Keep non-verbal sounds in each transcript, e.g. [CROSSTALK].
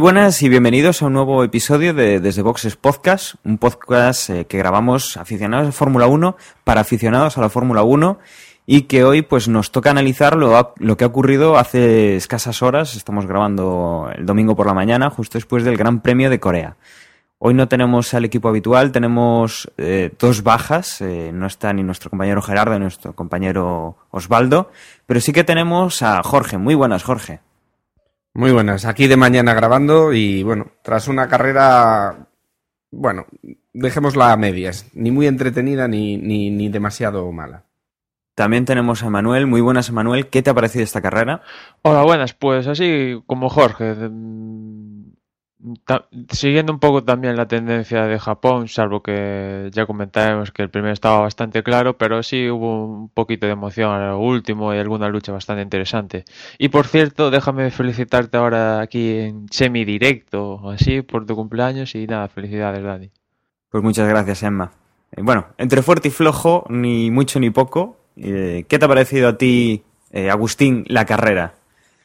buenas y bienvenidos a un nuevo episodio de Desde Boxes Podcast, un podcast eh, que grabamos aficionados a Fórmula 1 para aficionados a la Fórmula 1 y que hoy pues nos toca analizar lo, lo, que ha ocurrido hace escasas horas, estamos grabando el domingo por la mañana, justo después del Gran Premio de Corea. Hoy no tenemos al equipo habitual, tenemos eh, dos bajas, eh, no está ni nuestro compañero Gerardo ni nuestro compañero Osvaldo, pero sí que tenemos a Jorge. Muy buenas, Jorge. Muy buenas, aquí de mañana grabando y bueno, tras una carrera, bueno, dejémosla a medias, ni muy entretenida ni, ni, ni demasiado mala. También tenemos a Manuel. Muy buenas, Manuel. ¿Qué te ha parecido esta carrera? Hola, buenas. Pues así como Jorge, siguiendo un poco también la tendencia de Japón, salvo que ya comentaremos que el primero estaba bastante claro, pero sí hubo un poquito de emoción al último y alguna lucha bastante interesante. Y por cierto, déjame felicitarte ahora aquí en semi directo, así, por tu cumpleaños y nada, felicidades, Dani. Pues muchas gracias, Emma. Eh, bueno, entre fuerte y flojo, ni mucho ni poco. Eh, ¿Qué te ha parecido a ti, eh, Agustín, la carrera?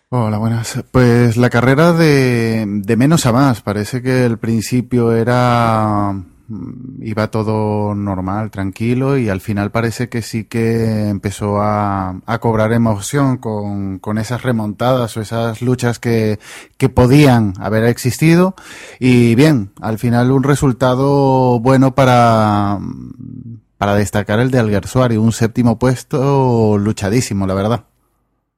Hola, buenas. Pues la carrera de, de menos a más. Parece que el principio era mm, iba todo normal, tranquilo, y al final parece que sí que empezó a, a cobrar emoción con, con, esas remontadas o esas luchas que, que podían haber existido. Y bien, al final un resultado bueno para, para destacar el de Alguersuari, un séptimo puesto luchadísimo, la verdad.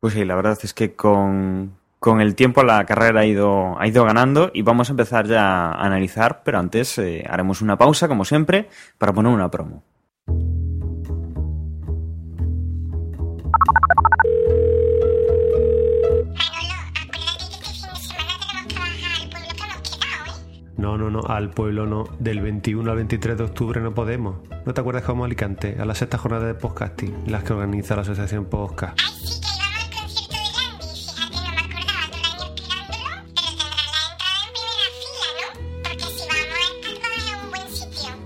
Pues sí, la verdad es que con, con el tiempo la carrera ha ido, ha ido ganando y vamos a empezar ya a analizar, pero antes eh, haremos una pausa, como siempre, para poner una promo. No, no, no, al pueblo no. Del 21 al 23 de octubre no podemos. ¿No te acuerdas a Alicante? A la sexta jornada de podcasting, las que organiza la Asociación Podcast. Que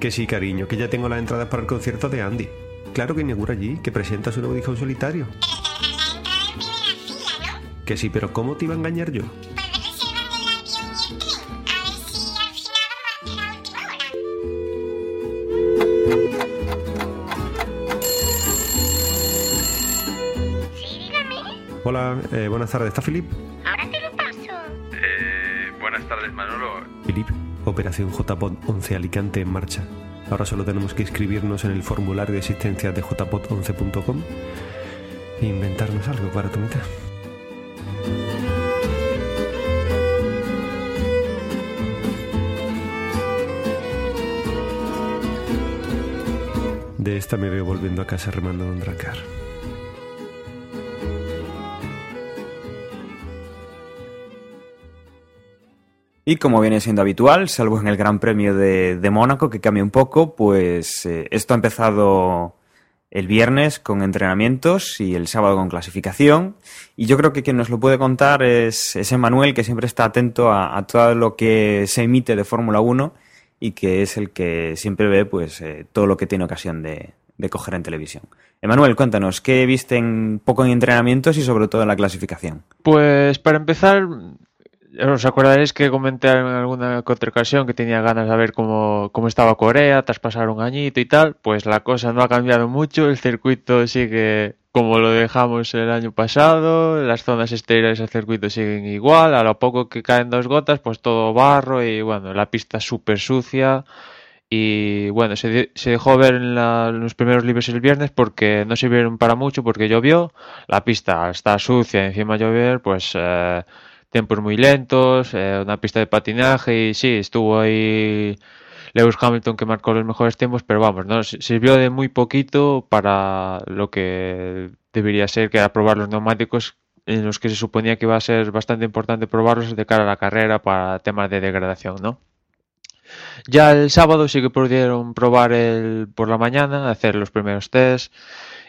sí, cariño, que ya tengo las entradas para el concierto de Andy. Claro que inaugura allí, que presenta su nuevo disco en solitario. Que sí, pero ¿cómo te iba a engañar yo? Hola, eh, buenas tardes. ¿Está Filip? Operación JPOT 11 Alicante en marcha. Ahora solo tenemos que inscribirnos en el formulario de existencia de jpot11.com e inventarnos algo para tu mitad. De esta me veo volviendo a casa remando un dracar. Y como viene siendo habitual, salvo en el Gran Premio de, de Mónaco, que cambia un poco, pues eh, esto ha empezado el viernes con entrenamientos y el sábado con clasificación. Y yo creo que quien nos lo puede contar es, es Emanuel, que siempre está atento a, todo lo que se emite de Fórmula 1 y que es el que siempre ve pues eh, todo lo que tiene ocasión de, de coger en televisión. Emanuel, cuéntanos, ¿qué viste en poco en entrenamientos y sobre todo en la clasificación? Pues para empezar, os acordaréis que comenté en alguna otra ocasión que tenía ganas de ver cómo, cómo estaba Corea tras pasar un añito y tal, pues la cosa no ha cambiado mucho, el circuito sigue como lo dejamos el año pasado, las zonas exteriores del circuito siguen igual, a lo poco que caen dos gotas, pues todo barro y bueno, la pista súper sucia. Y bueno, se, se dejó ver en, la, los primeros libros el viernes porque no sirvieron para mucho porque llovió, la pista está sucia, encima llover, pues... Eh, tiempos muy lentos, eh, una pista de patinaje y sí, estuvo ahí Lewis Hamilton que marcó los mejores tiempos, pero vamos, no sirvió de muy poquito para lo que debería ser, que era probar los neumáticos en los que se suponía que iba a ser bastante importante probarlos de cara a la carrera para temas de degradación, ¿no? Ya el sábado sí que pudieron probar el por la mañana, hacer los primeros tests.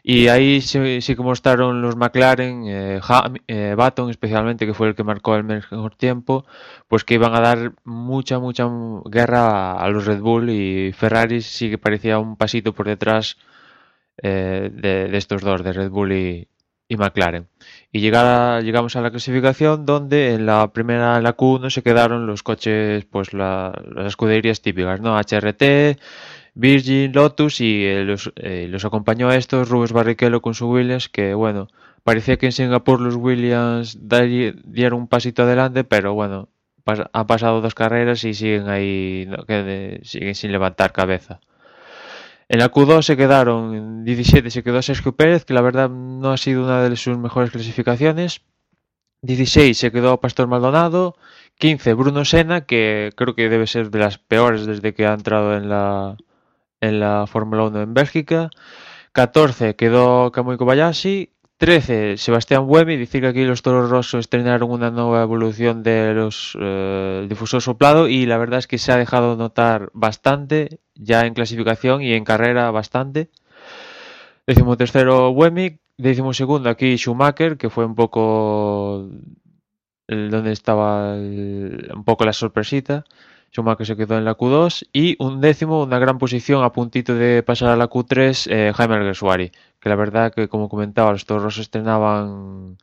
Y ahí sí, sí que mostraron los McLaren, eh, eh, Baton especialmente, que fue el que marcó el mejor tiempo, pues que iban a dar mucha, mucha guerra a los Red Bull y Ferrari sí que parecía un pasito por detrás eh, de, de estos dos, de Red Bull y, y McLaren. Y llegada, llegamos a la clasificación donde en la primera, en la Q1 se quedaron los coches, pues la- las escuderías típicas, ¿no? HRT, Virgin, Lotus y eh, los, eh, los acompañó a estos Rubens Barrichello con su Williams, que bueno, parecía que en Singapur los Williams dieron un pasito adelante, pero bueno, han pasado dos carreras y siguen ahí, no, siguen sin levantar cabeza. En la Q2 se quedaron, en 17 se quedó Sergio Pérez, que la verdad no ha sido una de sus mejores clasificaciones. 16 se quedó Pastor Maldonado. 15 Bruno Senna, que creo que debe ser de las peores desde que ha entrado en la, en la Fórmula 1 en Bélgica. 14 quedó Kamui Kobayashi. 13 Sebastián Buemi. Dice que aquí los Toros Rosso estrenaron una nueva evolución de los eh, difusor soplado y la verdad es que se ha dejado notar bastante ya en clasificación y en carrera bastante. Décimo tercero Buemi. Segundo aquí Schumacher, que fue un poco el- donde estaba el- un poco la sorpresita. Schumacher se quedó en la Q2 y un décimo, una gran posición a puntito de pasar a la Q3, eh, Jaime Alguersuari, que la verdad que como comentaba, los toros estrenaban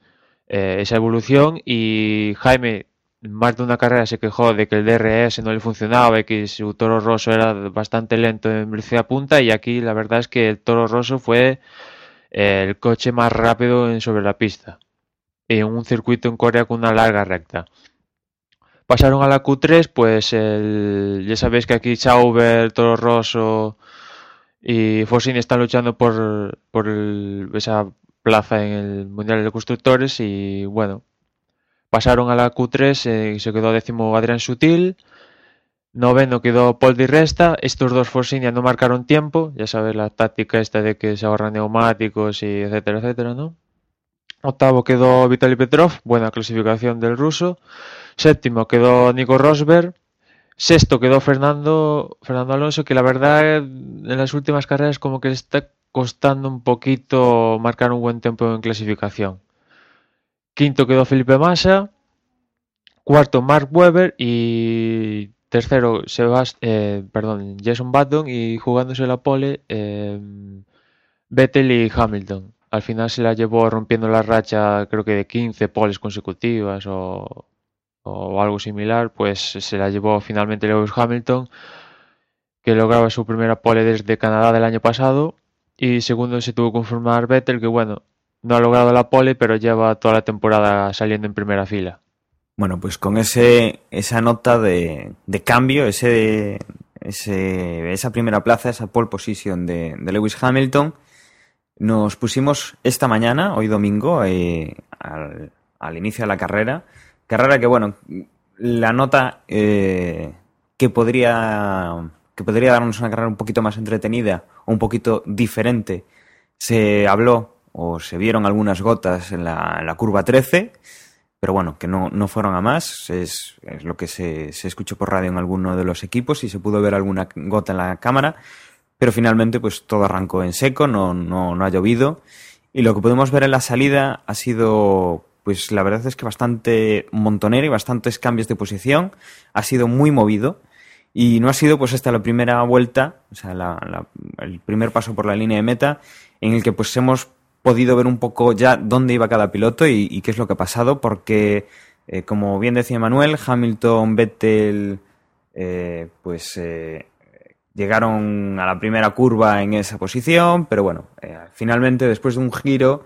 eh, esa evolución y Jaime más de una carrera se quejó de que el DRS no le funcionaba y que su Toro Rosso era bastante lento en velocidad punta y aquí la verdad es que el Toro Rosso fue eh, el coche más rápido sobre la pista en un circuito en Corea con una larga recta. Pasaron a la Q3, pues el- ya sabéis que aquí Sauber, Toro Rosso y Fosini están luchando por, por esa plaza en el Mundial de Constructores y bueno, pasaron a la Q3 eh, y se quedó décimo Adrián Sutil, noveno quedó Paul Di Resta, estos dos Forsinia no marcaron tiempo, ya sabéis la táctica esta de que se ahorran neumáticos y etcétera, etcétera, ¿no? Octavo quedó Vitaly Petrov, buena clasificación del ruso. Séptimo quedó Nico Rosberg. Sexto quedó Fernando, Alonso, que la verdad en las últimas carreras como que le está costando un poquito marcar un buen tiempo en clasificación. Quinto quedó Felipe Massa. Cuarto Mark Webber y tercero eh, perdón, Jason Button y jugándose la pole eh, Vettel y Hamilton. Al final se la llevó rompiendo la racha, creo que de 15 poles consecutivas o, algo similar, pues se la llevó finalmente Lewis Hamilton, que lograba su primera pole desde Canadá del año pasado. Y segundo se tuvo que conformar Vettel, que bueno, no ha logrado la pole, pero lleva toda la temporada saliendo en primera fila. Bueno, pues con ese, esa nota de, de cambio, ese, ese, esa primera plaza, esa pole position de, de Lewis Hamilton, nos pusimos esta mañana, hoy domingo, eh, al, al, inicio de la carrera. Carrera que, bueno, la nota eh, que podría que podría darnos una carrera un poquito más entretenida un poquito diferente, se habló o se vieron algunas gotas en la, en la curva 13, pero bueno, que no, no fueron a más, es, es lo que se, se, escuchó por radio en alguno de los equipos y se pudo ver alguna gota en la cámara, pero finalmente pues todo arrancó en seco, no, no, no ha llovido. Y lo que pudimos ver en la salida ha sido pues la verdad es que bastante montonera y bastantes cambios de posición, ha sido muy movido y no ha sido pues hasta la primera vuelta, o sea, el primer paso por la línea de meta, en el que pues hemos podido ver un poco ya dónde iba cada piloto y, y qué es lo que ha pasado, porque eh, como bien decía Manuel, Hamilton, Vettel, eh, pues eh, llegaron a la primera curva en esa posición, pero bueno, eh, finalmente después de un giro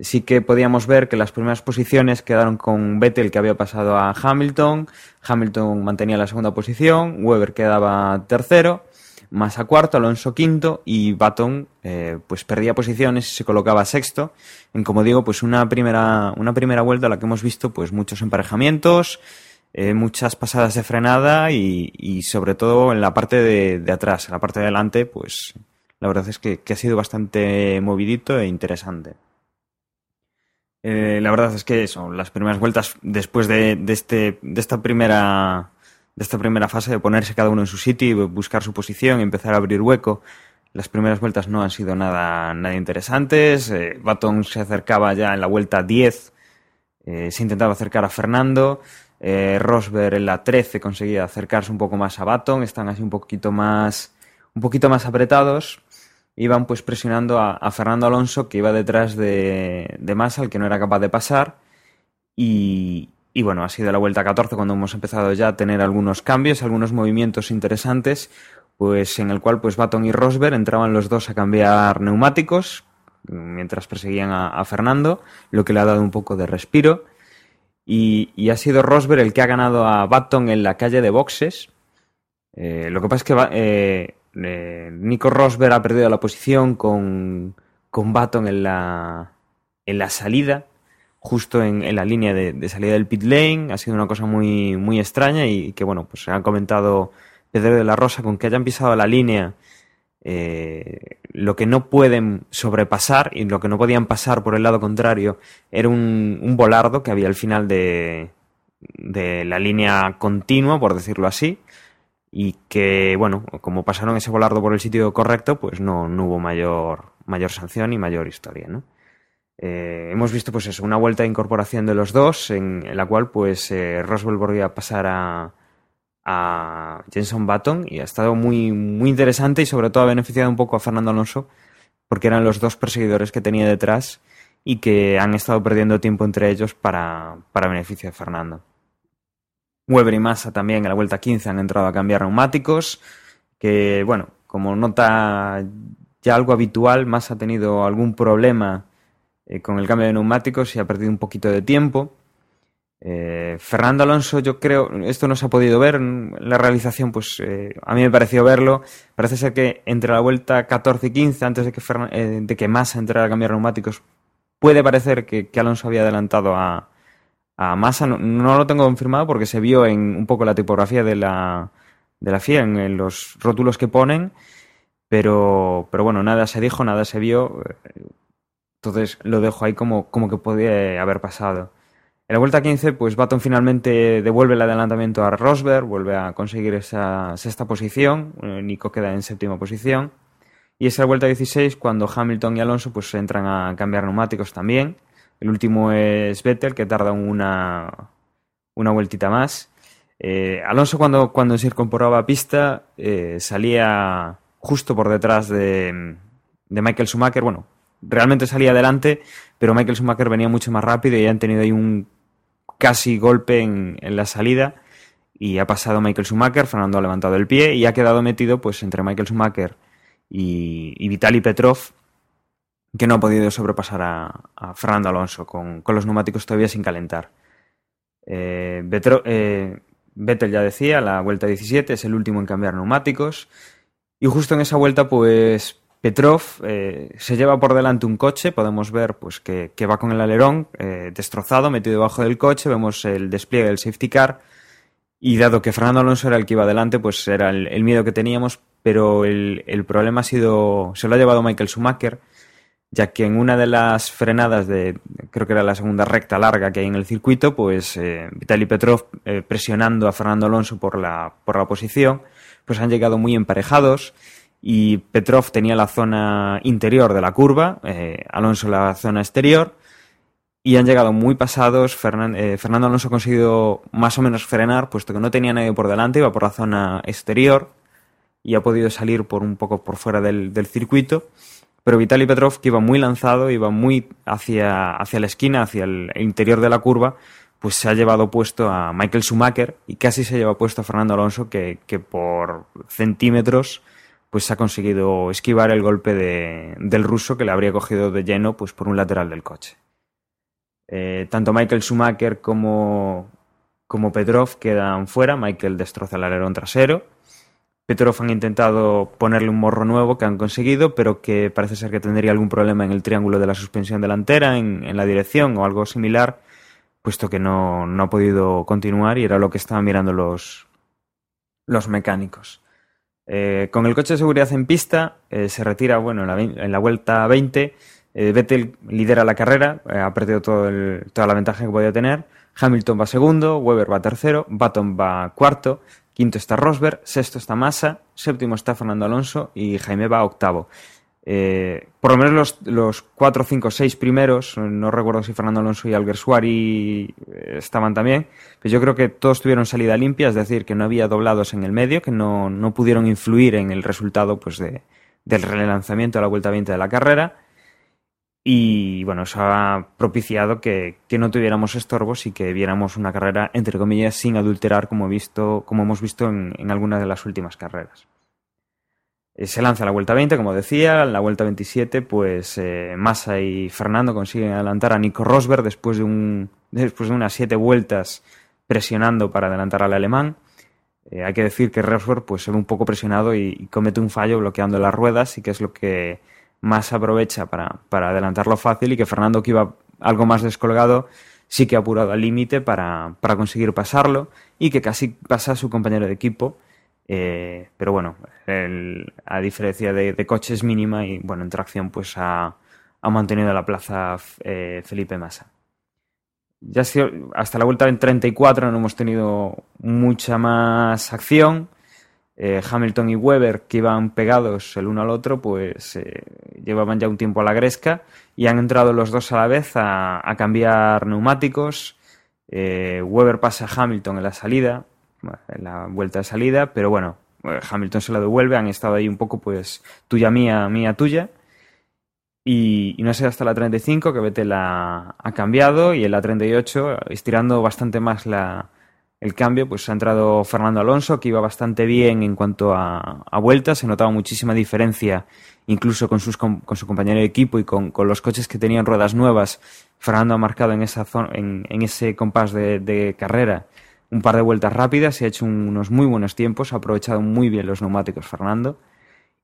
sí que podíamos ver que las primeras posiciones quedaron con Vettel que había pasado a Hamilton, Hamilton mantenía la segunda posición, Weber quedaba tercero, Massa cuarto, Alonso quinto y Baton eh, pues perdía posiciones y se colocaba sexto. En como digo, pues una primera, una primera vuelta a la que hemos visto pues muchos emparejamientos, eh, muchas pasadas de frenada y, y, sobre todo en la parte de, de, atrás, en la parte de adelante, pues la verdad es que, que ha sido bastante movidito e interesante. Eh, la verdad es que son las primeras vueltas después de, de, este, de esta primera de esta primera fase de ponerse cada uno en su sitio buscar su posición y empezar a abrir hueco. Las primeras vueltas no han sido nada, nada interesantes. Eh, Baton se acercaba ya en la vuelta 10, eh, se intentaba acercar a Fernando. Eh, Rosberg en la 13 conseguía acercarse un poco más a Baton. Están así un poquito más, un poquito más apretados. Iban pues presionando a, Fernando Alonso que iba detrás de, de Massa, el que no era capaz de pasar. Y, y bueno, ha sido la vuelta 14 cuando hemos empezado ya a tener algunos cambios, algunos movimientos interesantes, pues en el cual pues Baton y Rosberg entraban los dos a cambiar neumáticos mientras perseguían a Fernando, lo que le ha dado un poco de respiro. Y, ha sido Rosberg el que ha ganado a Baton en la calle de boxes. Eh, lo que pasa es que eh, eh, Nico Rosberg ha perdido la posición con, con Baton en la, en la salida justo en, en la línea de, de, salida del pit lane. Ha sido una cosa muy, muy extraña y que, bueno, pues se han comentado Pedro de la Rosa con que hayan pisado la línea. Eh, lo que no pueden sobrepasar y lo que no podían pasar por el lado contrario era un, volardo que había al final de, de la línea continua, por decirlo así, y que, bueno, como pasaron ese volardo por el sitio correcto, pues no, no hubo mayor, mayor sanción y mayor historia, ¿no? Eh, hemos visto pues eso, una vuelta de incorporación de los dos, en, en la cual pues eh, Roswell volvió a pasar a, a Jenson Button y ha estado muy, muy interesante y sobre todo ha beneficiado un poco a Fernando Alonso porque eran los dos perseguidores que tenía detrás y que han estado perdiendo tiempo entre ellos para, para beneficio de Fernando. Weber y Massa también en la vuelta 15 han entrado a cambiar neumáticos, que bueno, como nota ya algo habitual, Massa ha tenido algún problema eh, con el cambio de neumáticos y ha perdido un poquito de tiempo. Eh, Fernando Alonso, yo creo, esto no se ha podido ver la realización, pues eh, a mí me pareció verlo. Parece ser que entre la vuelta 14 y 15, antes de que, eh, de que Massa entrara a cambiar neumáticos, puede parecer que, Alonso había adelantado a, a Massa. No, lo tengo confirmado porque se vio en un poco la tipografía de la, de la FIA, en, los rótulos que ponen, pero, pero bueno, nada se dijo, nada se vio. Entonces lo dejo ahí como, como que podía haber pasado. En la vuelta 15, pues Baton finalmente devuelve el adelantamiento a Rosberg, vuelve a conseguir esa sexta posición, Nico queda en séptima posición. Y es la vuelta 16 cuando Hamilton y Alonso pues entran a cambiar neumáticos también. El último es Vettel, que tarda una, una vueltita más. Eh, Alonso cuando, cuando se incorporaba a pista eh, salía justo por detrás de, de Michael Schumacher. Bueno, realmente salía adelante, pero Michael Schumacher venía mucho más rápido y han tenido ahí un casi golpe en, la salida y ha pasado Michael Schumacher, Fernando ha levantado el pie y ha quedado metido pues entre Michael Schumacher y, y Vitaly Petrov que no ha podido sobrepasar a, Fernando Alonso con, con, los neumáticos todavía sin calentar. Eh, eh, Vettel ya decía, la vuelta 17 es el último en cambiar neumáticos y justo en esa vuelta pues Petrov eh, se lleva por delante un coche, podemos ver pues que, va con el alerón eh, destrozado, metido debajo del coche, vemos el despliegue del safety car y dado que Fernando Alonso era el que iba adelante, pues era el, miedo que teníamos, pero el, el, problema ha sido, se lo ha llevado Michael Schumacher, ya que en una de las frenadas de, creo que era la segunda recta larga que hay en el circuito, pues eh, Vitaly Petrov presionando a Fernando Alonso por la, por la posición, pues han llegado muy emparejados y Petrov tenía la zona interior de la curva, eh, Alonso la zona exterior, y han llegado muy pasados. Eh, Fernando Alonso ha conseguido más o menos frenar, puesto que no tenía nadie por delante, iba por la zona exterior y ha podido salir por un poco por fuera del, del circuito. Pero Vitaly Petrov, que iba muy lanzado, iba muy hacia, hacia la esquina, hacia el interior de la curva, pues se ha llevado puesto a Michael Schumacher y casi se lleva puesto a Fernando Alonso, que, que por centímetros pues ha conseguido esquivar el golpe de, del ruso que le habría cogido de lleno pues por un lateral del coche. Eh, tanto Michael Schumacher como, como Petrov quedan fuera, Michael destroza el alerón trasero, Petrov han intentado ponerle un morro nuevo que han conseguido, pero que parece ser que tendría algún problema en el triángulo de la suspensión delantera, en, en la dirección o algo similar, puesto que no, no, ha podido continuar y era lo que estaban mirando los, los mecánicos. Eh, con el coche de seguridad en pista, eh, se retira bueno, en, la, en la vuelta 20. Eh, Vettel lidera la carrera, eh, ha perdido todo el, toda la ventaja que podía tener. Hamilton va segundo, Weber va tercero, Button va cuarto. quinto está Rosberg, sexto está Massa, séptimo está Fernando Alonso y Jaime va octavo. Eh, por lo menos los, los 4, 5, 6 primeros, no recuerdo si Fernando Alonso y Alguersuari eh, estaban también, pero yo creo que todos tuvieron salida limpia, es decir, que no había doblados en el medio, que no, no pudieron influir en el resultado pues, de, del relanzamiento de la vuelta 20 de la carrera. Y bueno, eso ha propiciado que, que, no tuviéramos estorbos y que viéramos una carrera, entre comillas, sin adulterar, como, visto, como hemos visto en, en algunas de las últimas carreras. Eh, se lanza la vuelta 20, como decía, en la vuelta 27, pues eh, Massa y Fernando consiguen adelantar a Nico Rosberg después de, un, después de unas siete vueltas presionando para adelantar al alemán. Eh, hay que decir que Rosberg pues, se ve un poco presionado y, comete un fallo bloqueando las ruedas y que es lo que más aprovecha para, para adelantarlo fácil y que Fernando, que iba algo más descolgado, sí que ha apurado al límite para, para, conseguir pasarlo y que casi pasa a su compañero de equipo. Eh, pero bueno, a diferencia de, coches mínima y bueno, en tracción pues ha, ha mantenido la plaza eh, Felipe Massa. Ya hasta la vuelta en 34 no hemos tenido mucha más acción. Eh, Hamilton y Weber, que iban pegados el uno al otro, pues llevaban ya un tiempo a la gresca y han entrado los dos a la vez a, cambiar neumáticos. Eh, Weber pasa a Hamilton en la salida, la vuelta de salida, pero bueno, Hamilton se la devuelve, han estado ahí un poco pues tuya mía, mía tuya. Y, no sé, hasta la 35 que Vettel ha, ha cambiado y en la 38, estirando bastante más la, el cambio, pues ha entrado Fernando Alonso, que iba bastante bien en cuanto a, a vueltas, se notaba muchísima diferencia incluso con, sus, con, con su compañero de equipo y con, con, los coches que tenían ruedas nuevas. Fernando ha marcado en, esa zona, en, ese compás de, carrera un par de vueltas rápidas y ha hecho unos muy buenos tiempos, ha aprovechado muy bien los neumáticos Fernando.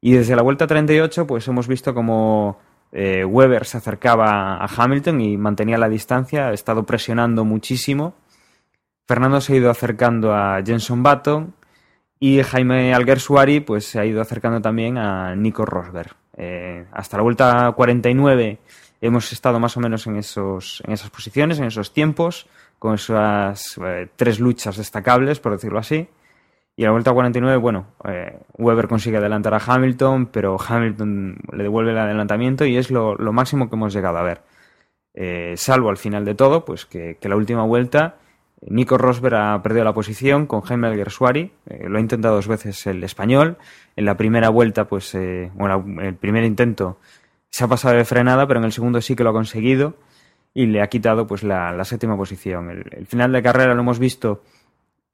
Y desde la vuelta 38, pues hemos visto como eh, Weber se acercaba a Hamilton y mantenía la distancia, ha estado presionando muchísimo Fernando se ha ido acercando a Jenson Button y Jaime Alguersuari pues se ha ido acercando también a Nico Rosberg. Eh, hasta la vuelta 49 hemos estado más o menos en, esos, en esas posiciones, en esos tiempos, con esas eh, tres luchas destacables, por decirlo así. Y a la vuelta 49, bueno, eh, Weber consigue adelantar a Hamilton, pero Hamilton le devuelve el adelantamiento y es lo, máximo que hemos llegado a ver. Eh, salvo al final de todo, pues que, la última vuelta Nico Rosberg ha perdido la posición con Jaime Alguersuari, eh, lo ha intentado dos veces el español. En la primera vuelta, pues, eh, bueno, el primer intento se ha pasado de frenada, pero en el segundo sí que lo ha conseguido y le ha quitado pues la, la séptima posición. El, final de carrera lo hemos visto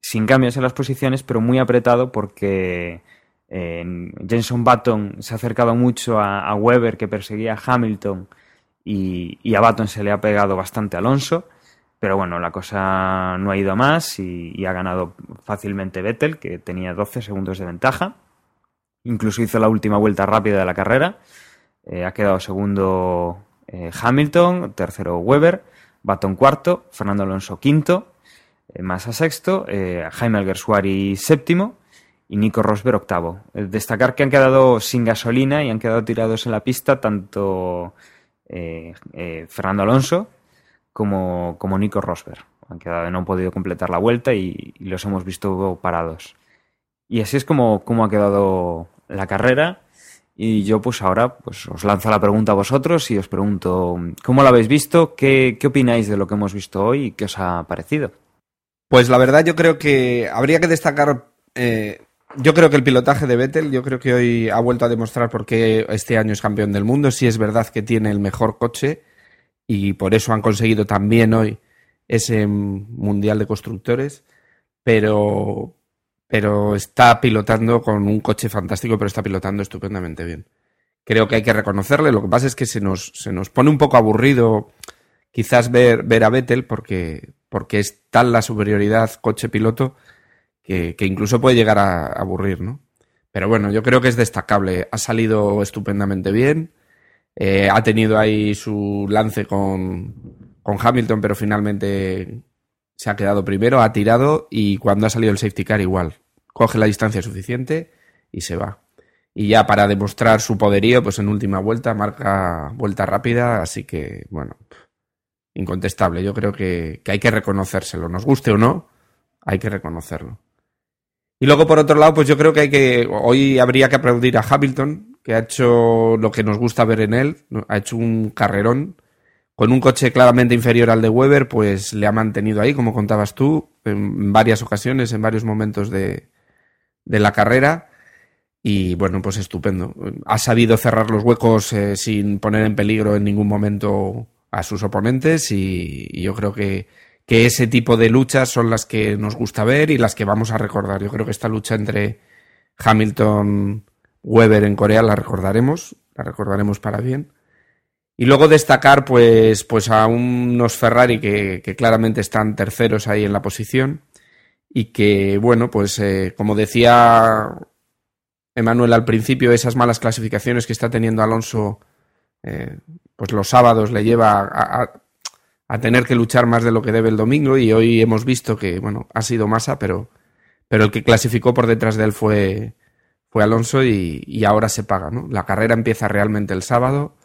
sin cambios en las posiciones, pero muy apretado porque eh, Jenson Button se ha acercado mucho a, Weber, que perseguía a Hamilton, y, a Button se le ha pegado bastante Alonso. Pero bueno, la cosa no ha ido a más y, y, ha ganado fácilmente Vettel, que tenía 12 segundos de ventaja. Incluso hizo la última vuelta rápida de la carrera. Eh, ha quedado segundo eh, Hamilton, tercero Weber, Baton cuarto, Fernando Alonso quinto, eh, Massa sexto, eh, Jaime Alguersuari séptimo y Nico Rosberg octavo. destacar que han quedado sin gasolina y han quedado tirados en la pista tanto eh, Fernando Alonso, como, como Nico Rosberg. Han quedado, no han podido completar la vuelta y, y, los hemos visto parados. Y así es como, como ha quedado la carrera. Y yo pues ahora pues os lanzo la pregunta a vosotros y os pregunto ¿cómo lo habéis visto? ¿Qué, qué opináis de lo que hemos visto hoy y qué os ha parecido? Pues la verdad yo creo que habría que destacar eh, yo creo que el pilotaje de Vettel, yo creo que hoy ha vuelto a demostrar por qué este año es campeón del mundo. Si es verdad que tiene el mejor coche, y por eso han conseguido también hoy ese Mundial de Constructores, pero, pero está pilotando con un coche fantástico, pero está pilotando estupendamente bien. Creo que hay que reconocerle, lo que pasa es que se nos, se nos pone un poco aburrido quizás ver, ver a Vettel porque, porque es tal la superioridad coche-piloto que, que, incluso puede llegar a, aburrir, ¿no? Pero bueno, yo creo que es destacable, ha salido estupendamente bien, eh, ha tenido ahí su lance con, con, Hamilton, pero finalmente se ha quedado primero, ha tirado y cuando ha salido el safety car igual. Coge la distancia suficiente y se va. Y ya para demostrar su poderío, pues en última vuelta marca vuelta rápida, así que bueno, incontestable. Yo creo que, que hay que reconocérselo, nos guste o no, hay que reconocerlo. Y luego, por otro lado, pues yo creo que hay que. Hoy habría que aplaudir a Hamilton, que ha hecho lo que nos gusta ver en él. Ha hecho un carrerón. Con un coche claramente inferior al de Weber, pues le ha mantenido ahí, como contabas tú, en varias ocasiones, en varios momentos de, la carrera. Y bueno, pues estupendo. Ha sabido cerrar los huecos eh, sin poner en peligro en ningún momento a sus oponentes y, y yo creo que, que ese tipo de luchas son las que nos gusta ver y las que vamos a recordar. Yo creo que esta lucha entre Hamilton Weber en Corea la recordaremos, la recordaremos para bien. Y luego destacar pues, pues a unos Ferrari que, que claramente están terceros ahí en la posición y que, bueno, pues eh, como decía Emanuel al principio, esas malas clasificaciones que está teniendo Alonso, eh, pues los sábados le lleva a, a, tener que luchar más de lo que debe el domingo y hoy hemos visto que, bueno, ha sido Massa, pero, pero el que clasificó por detrás de él fue, fue Alonso y ahora se paga, ¿no? La carrera empieza realmente el sábado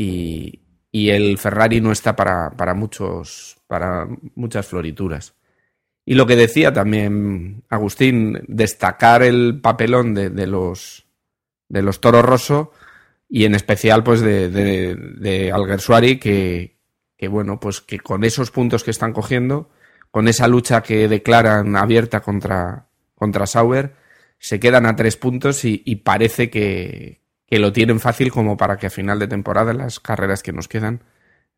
y, y el Ferrari no está para, para, muchos, para muchas florituras. Y lo que decía también Agustín, destacar el papelón de, los de los Toro Rosso y en especial pues de, de, de Alguersuari que, que bueno pues que con esos puntos que están cogiendo con esa lucha que declaran abierta contra contra Sauer se quedan a tres puntos y parece que, que, lo tienen fácil como para que a final de temporada las carreras que nos quedan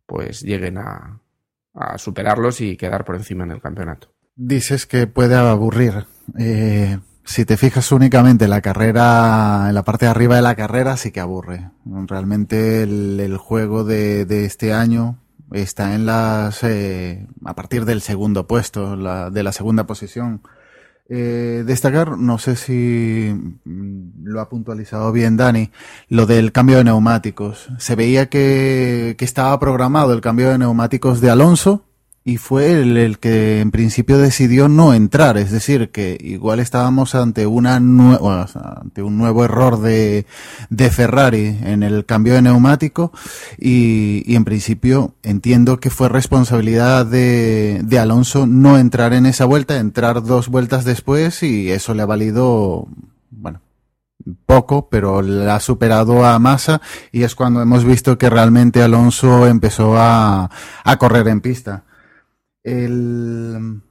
pues lleguen a, superarlos y quedar por encima en el campeonato. Dices que puede aburrir. Eh, si te fijas únicamente en la carrera, en la parte de arriba de la carrera, sí que aburre. Realmente el, el juego de, de, este año está en las, eh, a partir del segundo puesto, la, de la segunda posición. Eh, destacar, no sé si lo ha puntualizado bien Dani, lo del cambio de neumáticos. Se veía que, que estaba programado el cambio de neumáticos de Alonso, y fue el, el, que en principio decidió no entrar, es decir, que igual estábamos ante una nueva, ante un nuevo error de, de Ferrari en el cambio de neumático y, y, en principio entiendo que fue responsabilidad de, de Alonso no entrar en esa vuelta, entrar dos vueltas después y eso le ha valido, bueno, poco, pero le ha superado a Massa y es cuando hemos visto que realmente Alonso empezó a, a correr en pista el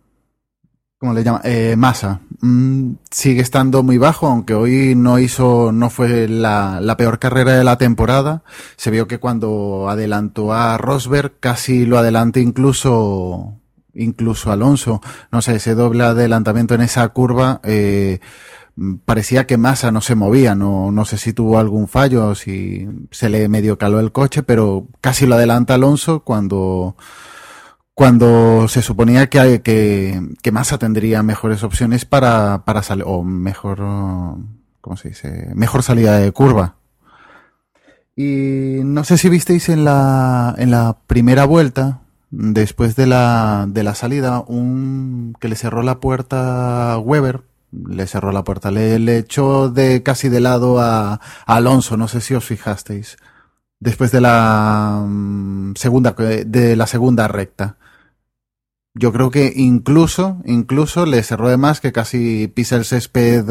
¿cómo le llama? Eh, masa mm, sigue estando muy bajo, aunque hoy no hizo, no fue la, la, peor carrera de la temporada. Se vio que cuando adelantó a Rosberg casi lo adelante incluso incluso Alonso. No sé, ese doble adelantamiento en esa curva eh, parecía que Massa no se movía, no, no sé si tuvo algún fallo, si se le medio caló el coche, pero casi lo adelanta Alonso cuando cuando se suponía que, que, que Massa tendría mejores opciones para, para salir, o mejor, ¿cómo se dice? Mejor salida de curva. Y no sé si visteis en la, en la primera vuelta, después de la, de la salida, un, que le cerró la puerta Weber, le cerró la puerta, le, le echó de casi de lado a Alonso, no sé si os fijasteis después de la um, segunda de la segunda recta. Yo creo que incluso, incluso le cerró de más que casi pisa el césped,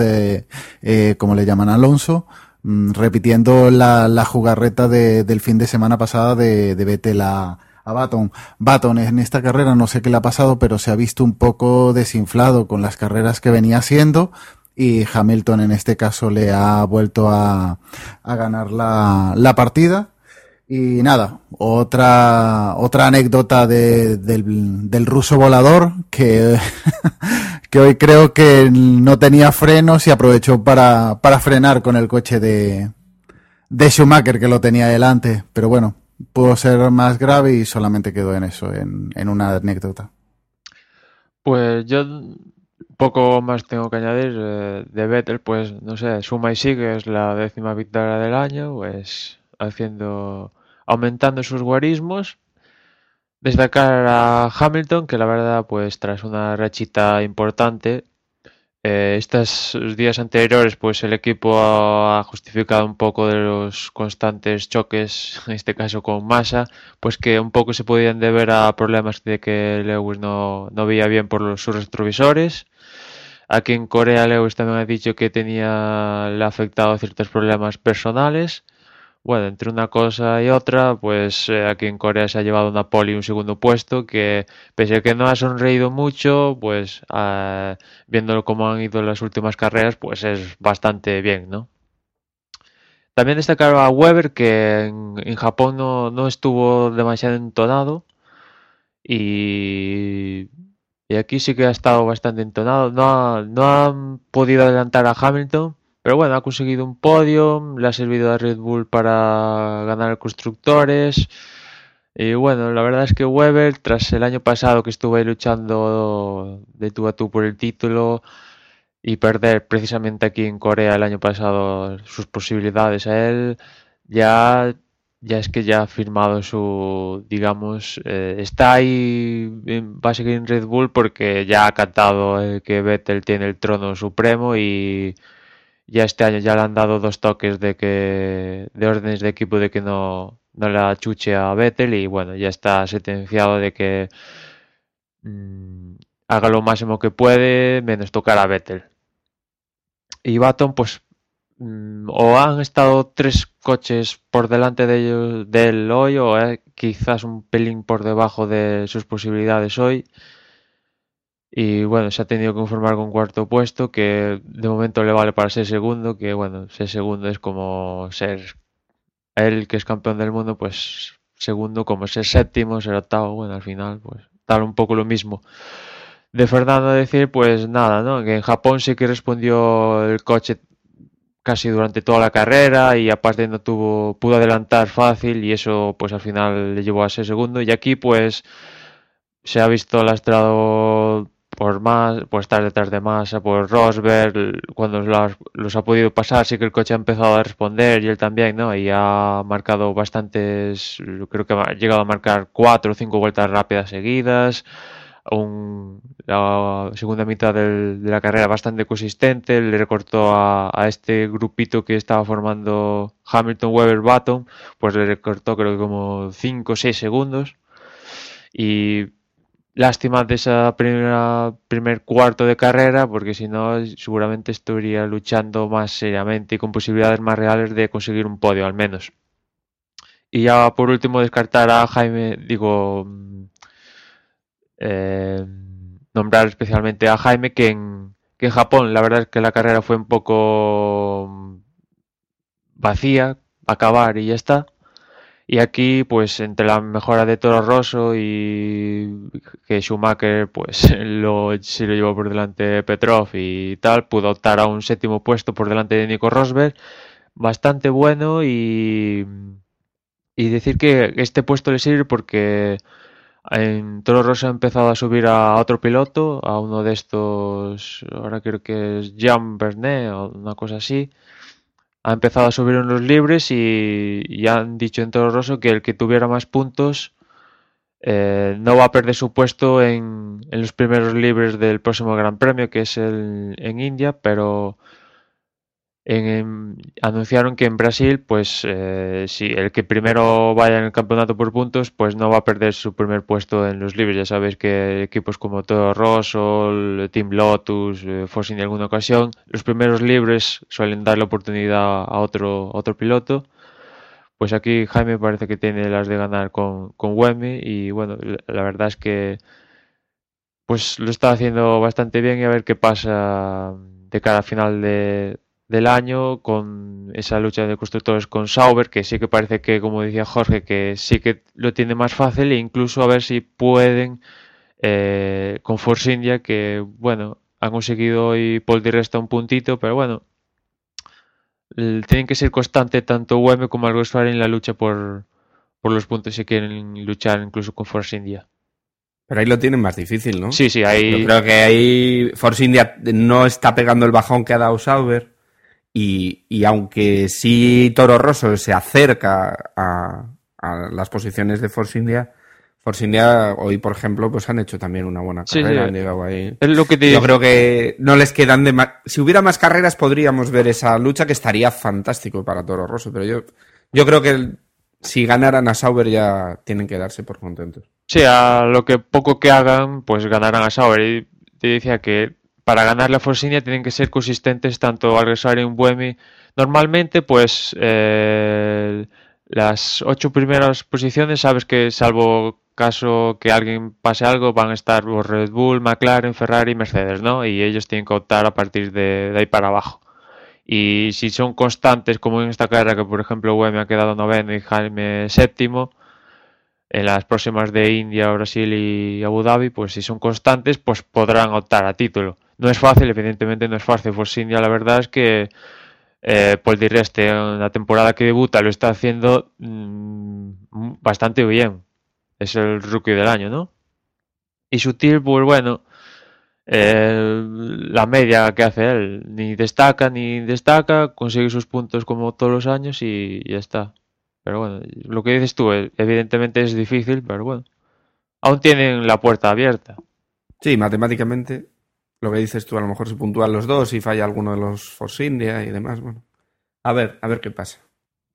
eh, como le llaman Alonso, mmm, repitiendo la, la jugarreta de, del fin de semana pasada de, de Vettel a, a Baton. Baton en esta carrera no sé qué le ha pasado, pero se ha visto un poco desinflado con las carreras que venía haciendo y Hamilton en este caso le ha vuelto a, a ganar la, la partida y nada, otra, otra anécdota de, del, del, ruso volador que, [LAUGHS] que hoy creo que no tenía frenos y aprovechó para, para frenar con el coche de, de Schumacher que lo tenía delante. Pero bueno, pudo ser más grave y solamente quedó en eso, en, en una anécdota. Pues yo poco más tengo que añadir eh, de Vettel, pues no sé, suma y sigue, es la décima victoria del año, pues haciendo aumentando sus guarismos. Destacar a Hamilton, que la verdad, pues tras una rachita importante, eh, estos días anteriores, pues el equipo ha justificado un poco de los constantes choques, [LAUGHS] en este caso con Massa, pues que un poco se podían deber a problemas de que Lewis no, no veía bien por los, sus retrovisores. Aquí en Corea Lewis también ha dicho que tenía le ha afectado ciertos problemas personales. Bueno, entre una cosa y otra, pues eh, aquí en Corea se ha llevado una pole y un segundo puesto que, pese a que no ha sonreído mucho, pues ah, viéndolo cómo han ido las últimas carreras, pues es bastante bien, ¿no? También destacar a Weber que en, en Japón no, no estuvo demasiado entonado y, y aquí sí que ha estado bastante entonado. No, ha- no han podido adelantar a Hamilton, pero bueno, ha conseguido un podio, le ha servido a Red Bull para ganar constructores. Y bueno, la verdad es que Weber, tras el año pasado que estuvo ahí luchando de tú a tú por el título y perder precisamente aquí en Corea el año pasado sus posibilidades a él, ya, ya es que ya ha firmado su, digamos, eh, está ahí, va a seguir en Red Bull porque ya ha cantado eh, que Vettel tiene el trono supremo y ya este año ya le han dado dos toques de que de órdenes de equipo de que no, no le achuche a Vettel y bueno, ya está sentenciado de que mm, haga lo máximo que puede menos tocar a Vettel. Y Baton pues mm, o han estado tres coches por delante de ellos de él hoy o eh, quizás un pelín por debajo de sus posibilidades hoy. Y bueno, se ha tenido que conformar con cuarto puesto, que de momento le vale para ser segundo, que bueno, ser segundo es como ser él que es campeón del mundo, pues segundo, como ser séptimo, ser octavo, bueno, al final, pues tal un poco lo mismo. De Fernando decir, pues nada, ¿no? Que en Japón sí que respondió el coche casi durante toda la carrera y aparte no tuvo, pudo adelantar fácil y eso pues al final le llevó a ser segundo y aquí pues se ha visto lastrado por más, por estar detrás de Massa, por Rosberg, cuando los, los ha podido pasar, sí que el coche ha empezado a responder y él también, ¿no? Y ha marcado bastantes, creo que ha llegado a marcar cuatro o cinco vueltas rápidas seguidas, un, la segunda mitad del- de la carrera bastante consistente, le recortó a, a este grupito que estaba formando Hamilton, Weber, Button, pues le recortó creo que como 5 o 6 segundos. Y lástima de esa primera primer cuarto de carrera, porque si no, seguramente estaría luchando más seriamente y con posibilidades más reales de conseguir un podio al menos. Y ya por último descartar a Jaime, digo, mm, eh, nombrar especialmente a Jaime, que en, que en Japón la verdad es que la carrera fue un poco mm, vacía, acabar y ya está. Y aquí, pues, entre la mejora de Toro Rosso y que Schumacher, pues, [LAUGHS] lo, se lo llevó por delante Petrov y tal, pudo optar a un séptimo puesto por delante de Nico Rosberg. Bastante bueno y, y decir que este puesto le sirve porque en Toro Rosso ha empezado a subir a otro piloto, a uno de estos, ahora creo que es Jean Bernet o una cosa así ha empezado a subir en los libres y, y han dicho en Toro Rosso que el que tuviera más puntos eh, no va a perder su puesto en, en los primeros libres del próximo Gran Premio, que es el, en India, pero en- anunciaron que en Brasil, pues eh, si el que primero vaya en el campeonato por puntos, pues no va a perder su primer puesto en los libres. Ya sabéis que equipos como Toro Rosso, Team Lotus, eh, India en alguna ocasión, los primeros libres suelen dar la oportunidad a otro, piloto. Pues aquí Jaime parece que tiene las de ganar con, con Wemi y bueno, la, verdad es que pues lo está haciendo bastante bien y a ver qué pasa de cara a final de, del año con esa lucha de constructores con Sauber, que sí que parece que, como decía Jorge, que sí que lo tiene más fácil e incluso a ver si pueden eh, con Force India, que bueno, han conseguido hoy Paul Di Resta un puntito, pero bueno, tienen que ser constante tanto UM como Volkswagen en la lucha por, por los puntos si quieren luchar incluso con Force India. Pero ahí lo tienen más difícil, ¿no? Sí, sí, ahí... Yo creo que ahí Force India no está pegando el bajón que ha dado Sauber. Y, y aunque sí Toro Rosso se acerca a, a las posiciones de Force India, Force India hoy, por ejemplo, pues han hecho también una buena Sí, carrera. sí. han llegado ahí. Es lo que te Yo creo que no les quedan de ma- Si hubiera más carreras podríamos ver esa lucha que estaría fantástico para Toro Rosso, pero yo, yo creo que el- si ganaran a Sauber ya tienen que darse por contentos. Sí, a lo que poco que hagan, pues ganarán a Sauber. Y te decía que para ganar la Force India tienen que ser consistentes tanto Alguersuari y Buemi. Normalmente, pues eh, las ocho primeras posiciones, sabes que salvo caso que alguien pase algo, van a estar los Red Bull, McLaren, Ferrari, Mercedes, ¿no? Y ellos tienen que optar a partir de, de ahí para abajo. Y si son constantes, como en esta carrera, que por ejemplo Buemi ha quedado noveno y Jaime séptimo, en las próximas de India, Brasil y Abu Dhabi, pues si son constantes, pues podrán optar a título. No es fácil, evidentemente no es fácil. Force India la verdad es que eh, Paul Di Reste en la temporada que debuta lo está haciendo mm, bastante bien. Es el rookie del año, ¿no? Y Sutil, pues bueno, la media que hace él, ni destaca ni destaca, consigue sus puntos como todos los años y ya está. Pero bueno, lo que dices tú, eh, evidentemente es difícil, pero bueno. Aún tienen la puerta abierta. Sí, matemáticamente, lo que dices tú, a lo mejor se puntúan los dos y falla alguno de los Force India y demás. Bueno, a ver, a ver qué pasa.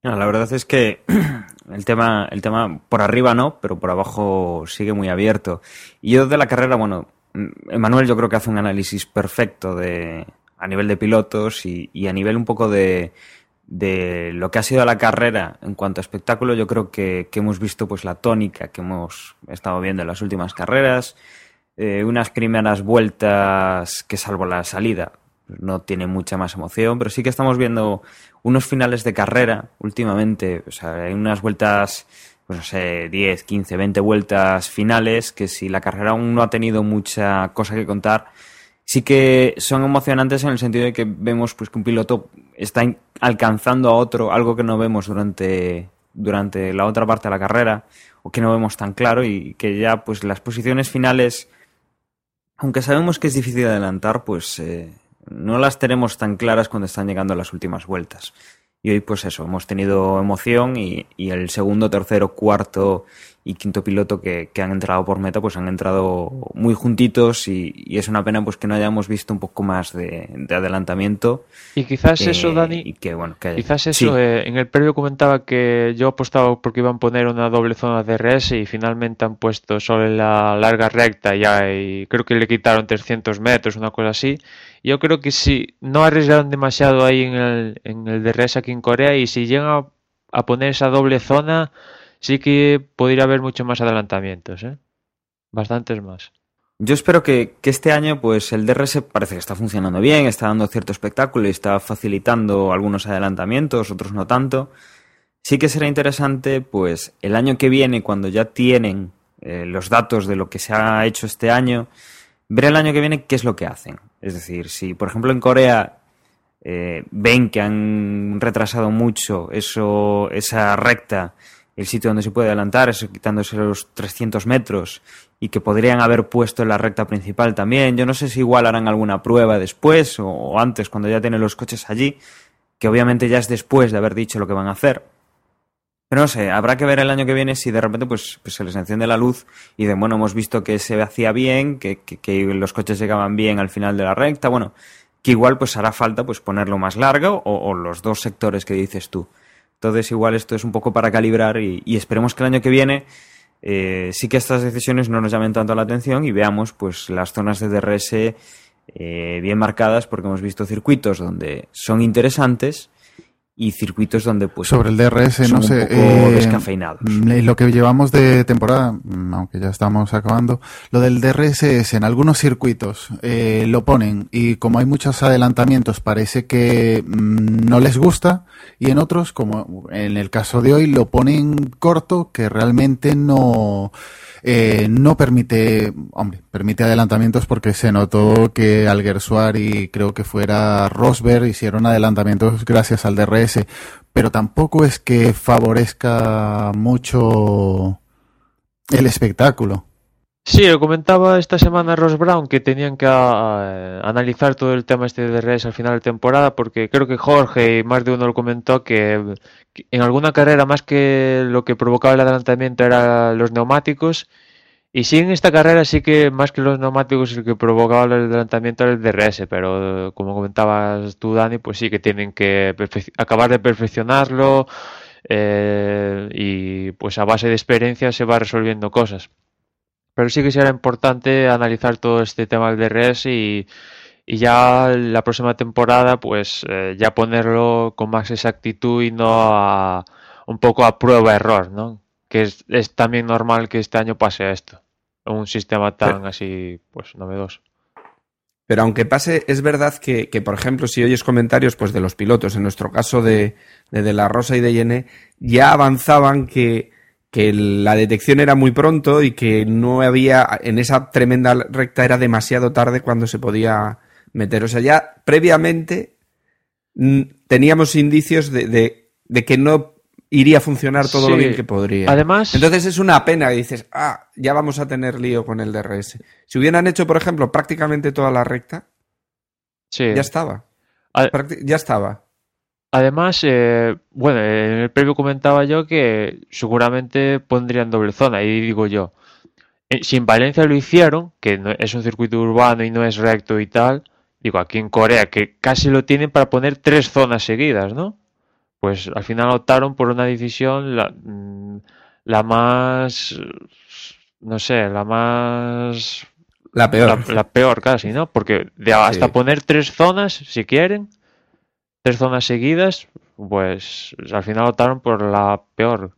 La verdad es que [CLEARS THROAT] el tema, el tema por arriba no, pero por abajo sigue muy abierto. Y yo de la carrera, bueno, Emanuel yo creo que hace un análisis perfecto de a nivel de pilotos y, y a nivel un poco de, de lo que ha sido la carrera en cuanto a espectáculo, yo creo que, que hemos visto pues la tónica que hemos estado viendo en las últimas carreras, eh, unas primeras vueltas que salvo la salida no tiene mucha más emoción, pero sí que estamos viendo unos finales de carrera últimamente, o sea, hay unas vueltas, pues no sé, 10, 15, 20 vueltas finales que si la carrera aún no ha tenido mucha cosa que contar, sí que son emocionantes en el sentido de que vemos pues que un piloto está alcanzando a otro algo que no vemos durante durante la otra parte de la carrera o que no vemos tan claro y que ya pues las posiciones finales aunque sabemos que es difícil adelantar pues eh, no las tenemos tan claras cuando están llegando las últimas vueltas. Y hoy pues eso hemos tenido emoción y, y el segundo tercero cuarto y quinto piloto que, que, han entrado por meta, pues han entrado muy juntitos y, y, es una pena pues que no hayamos visto un poco más de, de adelantamiento. Y quizás eh, eso, Dani, y que, bueno, que, quizás eso, sí. eh, en el previo comentaba que yo apostaba porque iban a poner una doble zona de DRS y finalmente han puesto solo en la larga recta ya y creo que le quitaron 300 metros, una cosa así. Yo creo que si no arriesgaron demasiado ahí en el, en el DRS aquí en Corea y si llegan a, a poner esa doble zona sí que podría haber mucho más adelantamientos, ¿eh? Bastantes más. Yo espero que, que, este año, pues el DRS parece que está funcionando bien, está dando cierto espectáculo y está facilitando algunos adelantamientos, otros no tanto. Sí que será interesante, pues el año que viene, cuando ya tienen eh, los datos de lo que se ha hecho este año, ver el año que viene qué es lo que hacen. Es decir, si por ejemplo en Corea eh, ven que han retrasado mucho eso, esa recta el sitio donde se puede adelantar, eso quitándose los 300 metros y que podrían haber puesto en la recta principal también. Yo no sé si igual harán alguna prueba después o, antes, cuando ya tienen los coches allí, que obviamente ya es después de haber dicho lo que van a hacer. Pero no sé, habrá que ver el año que viene si de repente pues, pues se les enciende la luz y de bueno, hemos visto que se hacía bien, que, que, que, los coches llegaban bien al final de la recta, bueno, que igual pues hará falta pues ponerlo más largo o, o los dos sectores que dices tú. Entonces, igual esto es un poco para calibrar y, esperemos que el año que viene eh, sí que estas decisiones no nos llamen tanto la atención y veamos pues las zonas de DRS eh, bien marcadas porque hemos visto circuitos donde son interesantes y circuitos donde pues sobre el DRS son no sé un poco eh, descafeinados. lo que llevamos de temporada aunque ya estamos acabando lo del DRS es en algunos circuitos eh, lo ponen y como hay muchos adelantamientos parece que mmm, no les gusta y en otros como en el caso de hoy lo ponen corto que realmente no eh, no permite, hombre, permite adelantamientos porque se notó que Alguersuar y creo que fuera Rosberg hicieron adelantamientos gracias al DRS, pero tampoco es que favorezca mucho el espectáculo. Sí, lo comentaba esta semana Ross Brown que tenían que uh, analizar todo el tema este de DRS al final de temporada porque creo que Jorge y más de uno lo comentó que, que en alguna carrera más que lo que provocaba el adelantamiento eran los neumáticos y sí en esta carrera sí que más que los neumáticos el que provocaba el adelantamiento era el DRS pero como comentabas tú Dani pues sí que tienen que acabar de perfeccionarlo eh, y pues a base de experiencia se va resolviendo cosas pero sí que será importante analizar todo este tema del DRS y, ya la próxima temporada, pues eh, ya ponerlo con más exactitud y no a, un poco a prueba-error, ¿no? Que es también normal que este año pase esto, un sistema tan así, pues novedoso. Pero aunque pase, es verdad que, que, por ejemplo, si oyes comentarios pues, de los pilotos, en nuestro caso de, de, de La Rosa y de Yene, ya avanzaban que, que la detección era muy pronto y que no había, en esa tremenda recta era demasiado tarde cuando se podía meter. O sea, ya previamente teníamos indicios de, de, de que no iría a funcionar todo Sí. lo bien que podría. Además, Entonces es una pena y dices, ah, ya vamos a tener lío con el DRS. Si hubieran hecho, por ejemplo, prácticamente toda la recta, sí. ya estaba. Ya estaba. Además, eh, bueno, en el previo comentaba yo que seguramente pondrían doble zona, y digo yo, eh, si en Valencia lo hicieron, que no- es un circuito urbano y no es recto y tal, digo, aquí en Corea, que casi lo tienen para poner tres zonas seguidas, ¿no? Pues al final optaron por una decisión la, mm, la más, no sé, la más La peor. la, la peor casi, ¿no? Porque de hasta Sí. poner tres zonas, si quieren, tres zonas seguidas, pues al final optaron por la peor,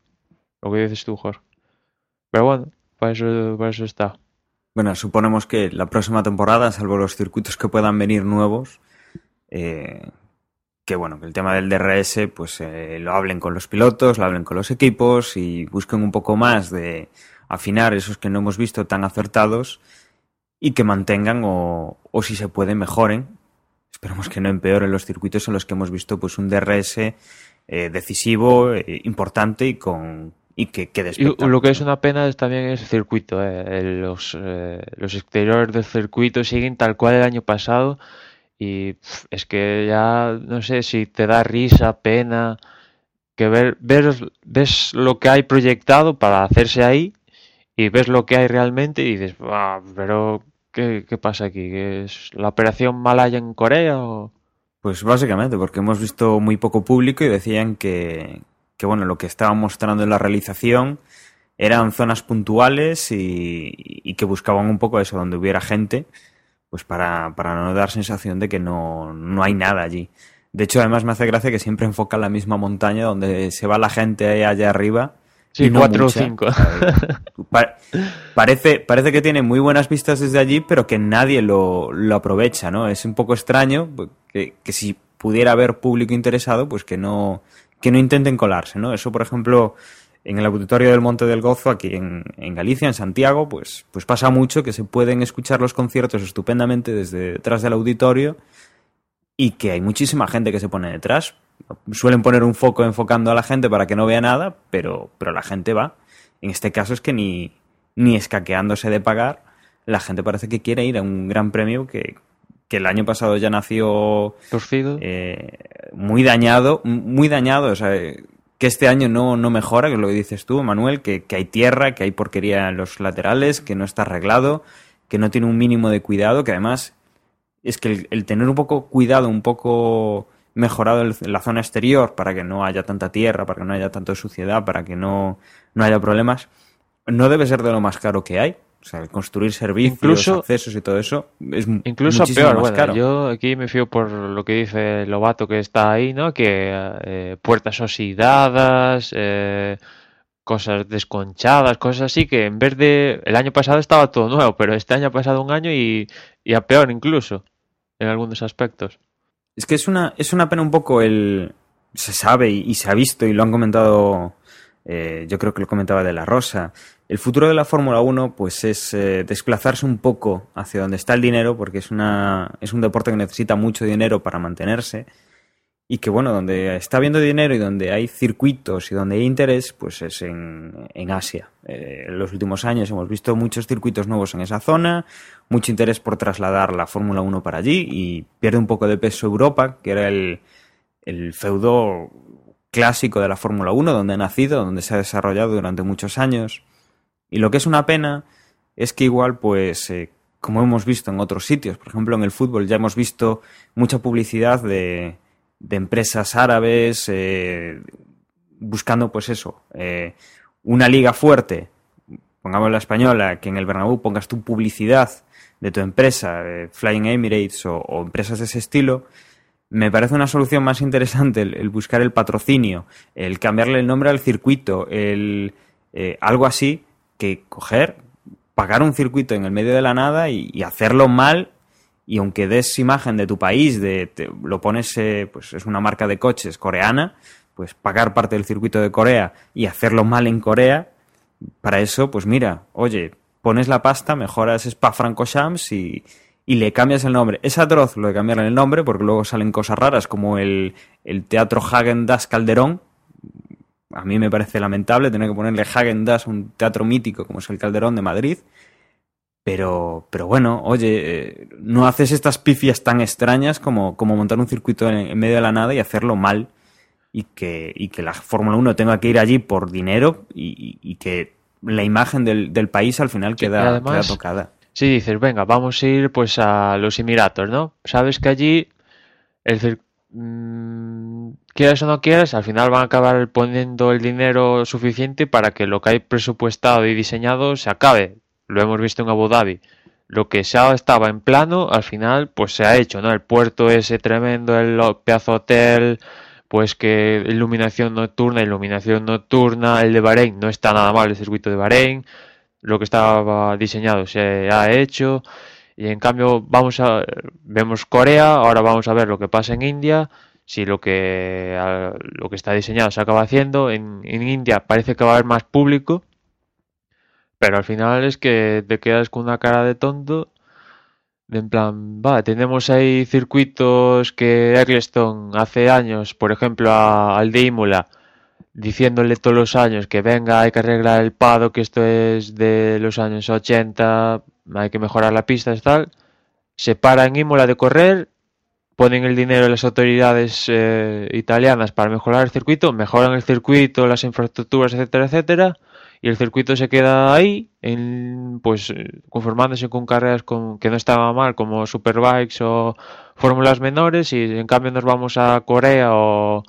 lo que dices tú, Jorge. Pero bueno, para eso, para eso está. Bueno, suponemos que la próxima temporada, salvo los circuitos que puedan venir nuevos, eh, que bueno, que el tema del DRS, pues eh, lo hablen con los pilotos, lo hablen con los equipos y busquen un poco más de afinar esos que no hemos visto tan acertados y que mantengan o, o si se puede mejoren. Esperemos que no empeoren los circuitos en los que hemos visto pues un DRS eh, decisivo, eh, importante y con y que quede Y lo que es una pena es también el circuito. eh, los, eh, los exteriores del circuito siguen tal cual el año pasado y es que ya no sé si te da risa, pena, que ver, ver, ves lo que hay proyectado para hacerse ahí y ves lo que hay realmente y dices, "Ah, pero ¿qué, qué pasa aquí? ¿Que ¿Es la operación Malaya en Corea o...? Pues básicamente, porque hemos visto muy poco público y decían que, que bueno, lo que estaban mostrando en la realización eran zonas puntuales y, y que buscaban un poco eso, donde hubiera gente, pues para, para no dar sensación de que no, no hay nada allí. De hecho, además me hace gracia que siempre enfocan la misma montaña donde se va la gente allá arriba. Sí, y no cuatro o mucha. cinco. Pa- parece, parece que tiene muy buenas vistas desde allí, pero que nadie lo, lo aprovecha, ¿no? Es un poco extraño pues, que, que si pudiera haber público interesado, pues que no, que no intenten colarse, ¿no? Eso, por ejemplo, en el auditorio del Monte del Gozo, aquí en, en Galicia, en Santiago, pues, pues pasa mucho que se pueden escuchar los conciertos estupendamente desde detrás del auditorio y que hay muchísima gente que se pone detrás. Suelen poner un foco enfocando a la gente para que no vea nada, pero, pero la gente va. En este caso es que ni, ni escaqueándose de pagar, la gente parece que quiere ir a un gran premio que, que el año pasado ya nació Torcido. eh, muy dañado, muy dañado, o sea, que este año no, no mejora, que es lo que dices tú, Manuel, que, que hay tierra, que hay porquería en los laterales, que no está arreglado, que no tiene un mínimo de cuidado, que además es que el, el tener un poco cuidado, un poco mejorado el- la zona exterior para que no haya tanta tierra, para que no haya tanta suciedad, para que no, no haya problemas, no debe ser de lo más caro que hay. O sea, el construir servicios, Incluso- accesos y todo eso es Incluso peor, más bueno, caro. yo aquí me fío por lo que dice Lobato que está ahí, ¿no? Que eh, puertas oxidadas, eh, cosas desconchadas, cosas así que en vez de... El año pasado estaba todo nuevo, pero este año ha pasado un año y, y a peor incluso, en algunos aspectos. Es que es una, es una pena un poco el... Se sabe y, y se ha visto y lo han comentado, eh, yo creo que lo comentaba de la Rosa. El futuro de la Fórmula 1 pues es eh, desplazarse un poco hacia donde está el dinero porque es, una, es un deporte que necesita mucho dinero para mantenerse y que bueno, donde está habiendo dinero y donde hay circuitos y donde hay interés pues es en, en Asia. Eh, en los últimos años hemos visto muchos circuitos nuevos en esa zona, mucho interés por trasladar la Fórmula 1 para allí y pierde un poco de peso Europa, que era el, el feudo clásico de la Fórmula 1, donde ha nacido, donde se ha desarrollado durante muchos años. Y lo que es una pena es que igual, pues, eh, como hemos visto en otros sitios, por ejemplo en el fútbol ya hemos visto mucha publicidad de, de empresas árabes eh, buscando, pues eso, eh, una liga fuerte. pongamos la española, que en el Bernabéu pongas tu publicidad de tu empresa, Flying Emirates o empresas de ese estilo, me parece una solución más interesante el, buscar el patrocinio, el cambiarle el nombre al circuito, el eh, algo así, que coger, pagar un circuito en el medio de la nada y, y hacerlo mal. Y aunque des imagen de tu país, de, te- lo pones, eh, pues es una marca de coches coreana, pues pagar parte del circuito de Corea y hacerlo mal en Corea, para eso, pues mira, oye, pones la pasta, mejoras Spa Francorchamps y, y le cambias el nombre. Es atroz lo de cambiarle el nombre porque luego salen cosas raras como el, el Teatro Hagen Das Calderón. A mí me parece lamentable tener que ponerle Hagen Das a un teatro mítico como es el Calderón de Madrid. Pero, pero bueno, oye, eh, no haces estas pifias tan extrañas como, como montar un circuito en, en medio de la nada y hacerlo mal. Y que, y que la Fórmula 1 tenga que ir allí por dinero y, y- que la imagen del, del país al final Sí, queda, además- queda tocada. Si dices, venga, vamos a ir pues a los Emiratos, ¿no? Sabes que allí, el cir- mm, quieras o no quieras, al final van a acabar poniendo el dinero suficiente para que lo que hay presupuestado y diseñado se acabe. Lo hemos visto en Abu Dhabi. Lo que ya estaba en plano, al final, pues se ha hecho, ¿no? El puerto ese tremendo, el pedazo hotel, pues que iluminación nocturna, iluminación nocturna, el de Bahrein no está nada mal, el circuito de Bahrein lo que estaba diseñado se ha hecho y en cambio vamos a vemos Corea, ahora vamos a ver lo que pasa en India, si lo que lo que está diseñado se acaba haciendo, en, en India parece que va a haber más público, pero al final es que te quedas con una cara de tonto, de en plan, va, tenemos ahí circuitos que Eccleston hace años, por ejemplo, a- al de Imola, diciéndole todos los años que venga, hay que arreglar el pado, que esto es de los años 80, hay que mejorar la pista y tal. Se para en Imola de correr, ponen el dinero de las autoridades eh, italianas para mejorar el circuito, mejoran el circuito, las infraestructuras, etcétera, etcétera, y el circuito se queda ahí, en, pues eh, conformándose con carreras que no estaban mal, como Superbikes o fórmulas menores, y en cambio nos vamos a Corea o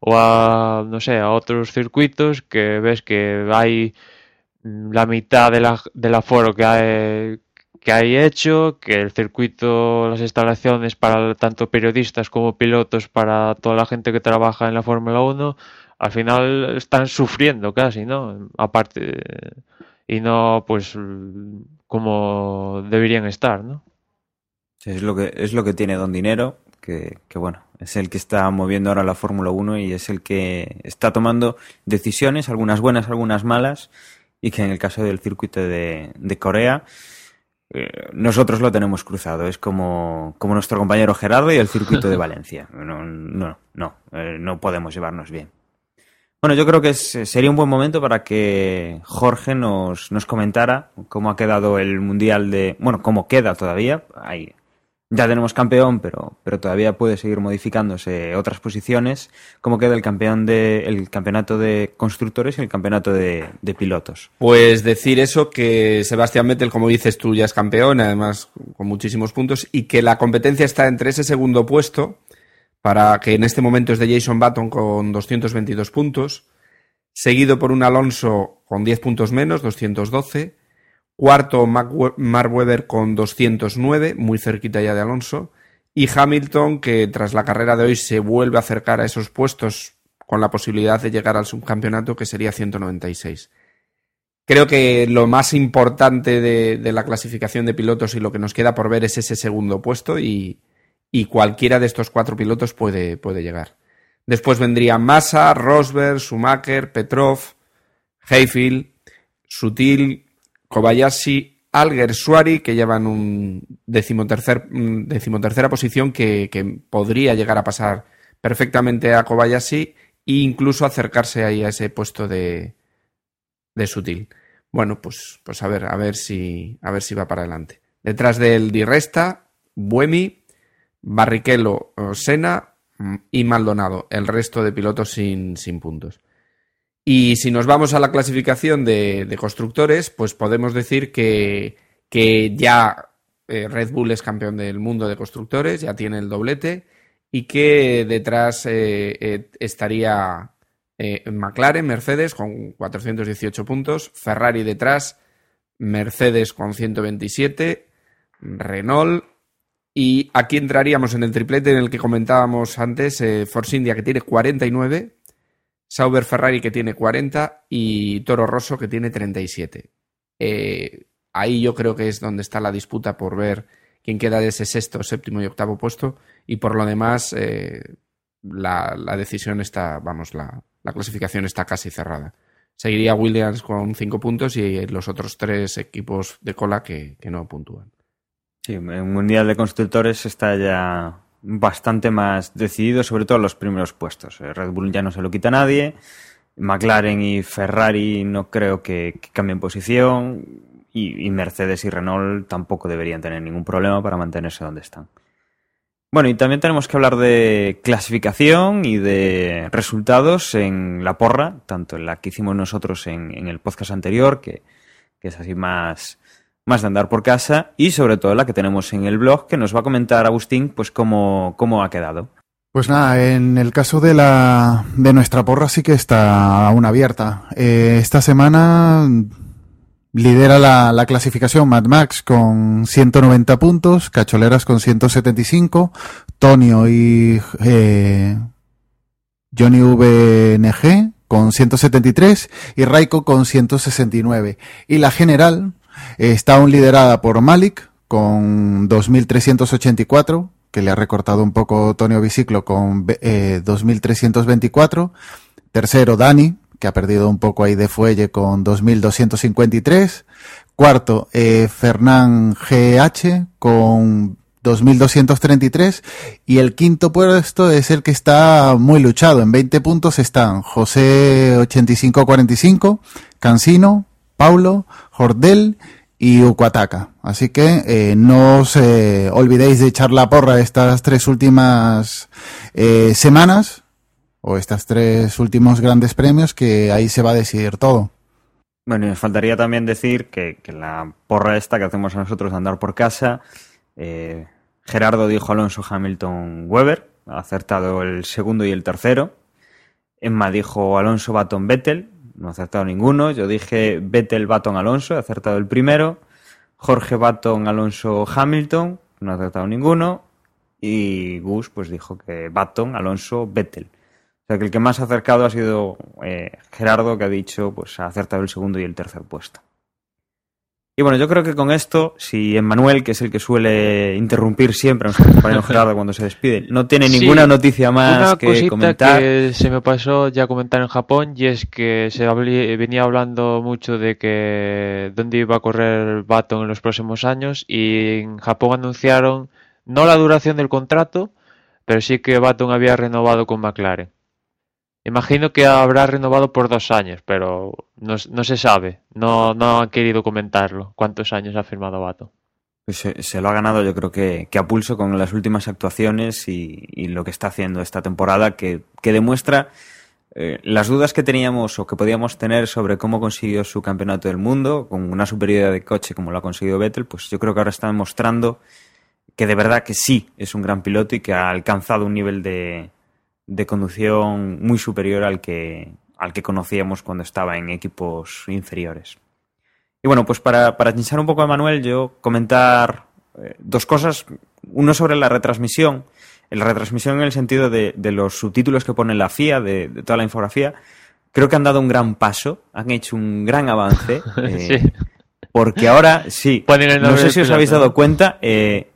o a, no sé, a otros circuitos que ves que hay mm, la mitad de la, del aforo que hay, que hay hecho, que el circuito, las instalaciones para tanto periodistas como pilotos, para toda la gente que trabaja en la Fórmula 1, al final están sufriendo casi, ¿no? Aparte, y no pues como deberían estar, ¿no? Sí, es lo que es lo que tiene Don Dinero, que, que bueno, es el que está moviendo ahora la Fórmula 1 y es el que está tomando decisiones, algunas buenas, algunas malas, y que en el caso del circuito de, de Corea, eh, nosotros lo tenemos cruzado. Es como, como nuestro compañero Gerardo y el circuito de [LAUGHS] Valencia. No, no, no, eh, no podemos llevarnos bien. Bueno, yo creo que es- sería un buen momento para que Jorge nos, nos comentara cómo ha quedado el Mundial de... Bueno, cómo queda todavía. Ahí ya tenemos campeón, pero, pero todavía puede seguir modificándose otras posiciones. ¿Cómo queda el campeón de el campeonato de constructores y el campeonato de, de pilotos? Pues decir eso, que Sebastián Vettel, como dices tú, ya es campeón, además con muchísimos puntos, y que la competencia está entre ese segundo puesto, para que en este momento es de Jason Button con 222 puntos, seguido por un Alonso con 10 puntos menos, 212, cuarto Mac- Mark Webber con 209, muy cerquita ya de Alonso, y Hamilton, que tras la carrera de hoy se vuelve a acercar a esos puestos con la posibilidad de llegar al subcampeonato, que sería 196. Creo que lo más importante de, de la clasificación de pilotos y lo que nos queda por ver es ese segundo puesto y, y cualquiera de estos cuatro pilotos puede, puede llegar. Después vendrían Massa, Rosberg, Schumacher, Petrov, Hayfield, Sutil, Kobayashi, Alger, Suari, que llevan un un decimotercera posición que, que podría llegar a pasar perfectamente a Kobayashi e incluso acercarse ahí a ese puesto de, de Sutil. Bueno, pues, pues a ver, a ver si, a ver si va para adelante. Detrás del Di Resta, Buemi, Barrichello, Senna mm, y Maldonado. El resto de pilotos sin, sin puntos. Y si nos vamos a la clasificación de, constructores, pues podemos decir que, que ya eh, Red Bull es campeón del mundo de constructores, ya tiene el doblete, y que detrás eh, eh, estaría McLaren, Mercedes con 418 puntos, Ferrari detrás Mercedes con 127, Renault y aquí entraríamos en el triplete en el que comentábamos antes, Force India que tiene 49, Sauber Ferrari que tiene 40 y Toro Rosso que tiene 37. Eh, ahí yo creo que es donde está la disputa por ver quién queda de ese sexto, séptimo y octavo puesto y por lo demás eh, la, la, decisión está, vamos, la, la, clasificación está casi cerrada. Seguiría Williams con cinco puntos y los otros tres equipos de cola que, que no puntúan. Sí, el Mundial de Constructores está ya bastante más decidido, sobre todo en los primeros puestos. Eh, Red Bull ya no se lo quita nadie, McLaren y Ferrari no creo que, cambien posición y, Mercedes y Renault tampoco deberían tener ningún problema para mantenerse donde están. Bueno, y también tenemos que hablar de clasificación y de resultados en la porra, tanto en la que hicimos nosotros en, en el podcast anterior, que es así más, más de andar por casa y sobre todo la que tenemos en el blog que nos va a comentar Agustín pues cómo, cómo ha quedado. Pues nada, en el caso de la de nuestra porra sí que está aún abierta. Eh, esta semana lidera la, la, clasificación Mad Max con 190 puntos, Cacholeras con 175, Tonio y eh, Johnny VNG con 173 y Raiko con 169. Y la general, Está aún liderada por Malik con 2.384, que le ha recortado un poco Tonio Biciclo con eh, 2.324. Tercero, Dani, que ha perdido un poco ahí de fuelle con 2.253. Cuarto, eh, Fernán GH con 2.233 y el quinto puesto es el que está muy luchado. En 20 puntos están José 8545, Cansino, Paulo, Jordel y Ucuataca. Así que eh, no os eh, olvidéis de echar la porra estas tres últimas eh, semanas o estas tres últimos grandes premios que ahí se va a decidir todo. Bueno, y nos faltaría también decir que, que la porra esta que hacemos nosotros de andar por casa, Gerardo dijo Alonso Hamilton Weber, ha acertado el segundo y el tercero. Emma dijo Alonso Baton Vettel, no ha acertado ninguno. Yo dije Vettel Baton Alonso, he acertado el primero. Jorge Baton Alonso Hamilton, no ha acertado ninguno. Y Gus pues dijo que Baton Alonso Vettel. O sea que el que más ha acercado ha sido eh, Gerardo, que ha dicho pues ha acertado el segundo y el tercer puesto. Y bueno, yo creo que con esto, si Emmanuel, que es el que suele interrumpir siempre a nuestro compañero Gerardo cuando se despide, no tiene ninguna Sí, noticia más Una que cosita comentar. que se me pasó ya comentar en Japón y es que se venía hablando mucho de que dónde iba a correr Baton en los próximos años y en Japón anunciaron no la duración del contrato, pero sí que Baton había renovado con McLaren. Imagino que habrá renovado por dos años, pero no, se sabe. No, no han querido comentarlo. ¿Cuántos años ha firmado Baton? Pues se, se lo ha ganado yo creo que, que a pulso con las últimas actuaciones y, y lo que está haciendo esta temporada que, que demuestra eh, las dudas que teníamos o que podíamos tener sobre cómo consiguió su campeonato del mundo con una superioridad de coche como lo ha conseguido Vettel, pues yo creo que ahora está demostrando que de verdad que sí es un gran piloto y que ha alcanzado un nivel de, de conducción muy superior al que, al que conocíamos cuando estaba en equipos inferiores. Y bueno, pues para, para chinchar un poco a Manuel, yo comentar eh, dos cosas. Uno sobre la retransmisión. La retransmisión en el sentido de, de los subtítulos que pone la FIA, de, de, toda la infografía. Creo que han dado un gran paso, han hecho un gran avance. [LAUGHS] Eh, Sí. Porque ahora, sí, no sé si os habéis dado cuenta, eh,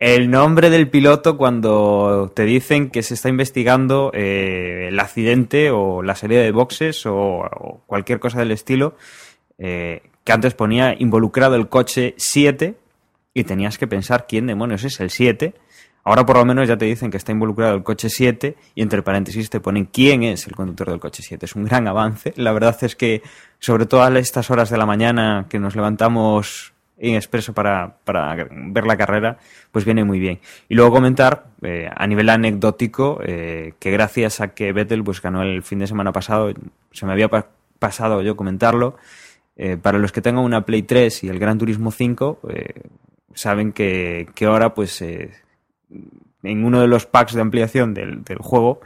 el nombre del piloto cuando te dicen que se está investigando eh, el accidente o la salida de boxes o, cualquier cosa del estilo, eh, que antes ponía involucrado el coche 7 y tenías que pensar quién demonios es el 7. Ahora por lo menos ya te dicen que está involucrado el coche 7 y entre paréntesis te ponen quién es el conductor del coche 7. Es un gran avance. La verdad es que sobre todo a estas horas de la mañana que nos levantamos en expreso para, para ver la carrera, pues viene muy bien. Y luego comentar, eh, a nivel anecdótico, eh, que gracias a que Vettel pues, ganó el fin de semana pasado, se me había pa pasado yo comentarlo, eh, para los que tengan una Play 3 y el Gran Turismo 5, eh, saben que, que ahora pues en uno de los packs de ampliación del, del juego,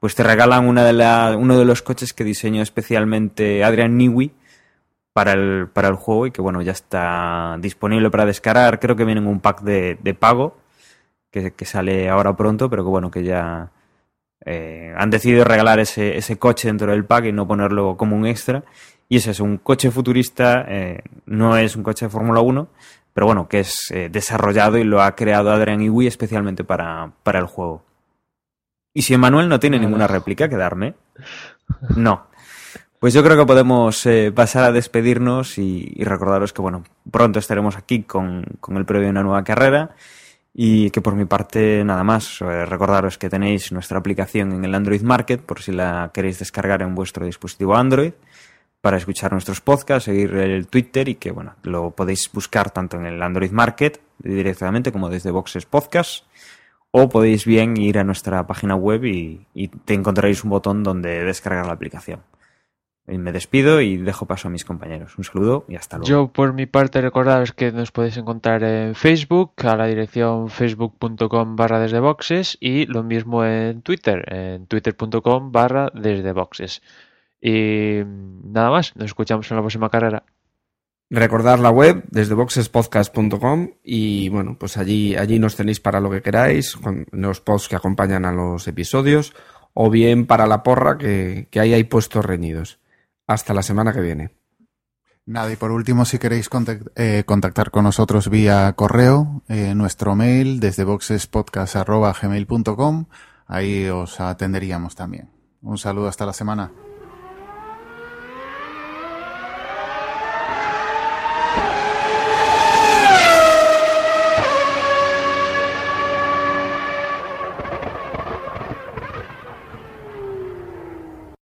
pues te regalan una de la, uno de los coches que diseñó especialmente Adrian Newey para el, para el juego y que bueno, ya está disponible para descargar. Creo que viene en un pack de, de pago que, que sale ahora pronto, pero que bueno, que ya eh, han decidido regalar ese, ese coche dentro del pack y no ponerlo como un extra. Y ese es un coche futurista, eh, no es un coche de Fórmula 1, pero bueno, que es eh, desarrollado y lo ha creado Adrian Iwi especialmente para, para el juego. Y si Emanuel no tiene ninguna réplica que darme, no. Pues yo creo que podemos eh, pasar a despedirnos y, recordaros que, bueno, pronto estaremos aquí con, con el previo de una nueva carrera y que por mi parte nada más. Recordaros que tenéis nuestra aplicación en el Android Market por si la queréis descargar en vuestro dispositivo Android para escuchar nuestros podcasts, seguir el Twitter y que bueno, lo podéis buscar tanto en el Android Market directamente como desde Boxes Podcast o podéis bien ir a nuestra página web y, y te encontraréis un botón donde descargar la aplicación. Y me despido y dejo paso a mis compañeros. Un saludo y hasta luego. Yo, por mi parte, recordaros que nos podéis encontrar en Facebook, a la dirección facebook.com barra desde boxes y lo mismo en Twitter, en twitter.com barra desde boxes. Y nada más, nos escuchamos en la próxima carrera. Recordar la web desde boxespodcast.com y bueno, pues allí, allí nos tenéis para lo que queráis, con los posts que acompañan a los episodios o bien para la porra que, que ahí hay puestos reñidos. Hasta la semana que viene. Nada, y por último, si queréis eh, contactar con nosotros vía correo, eh, nuestro mail desde boxespodcast.gmail.com, ahí os atenderíamos también. Un saludo hasta la semana.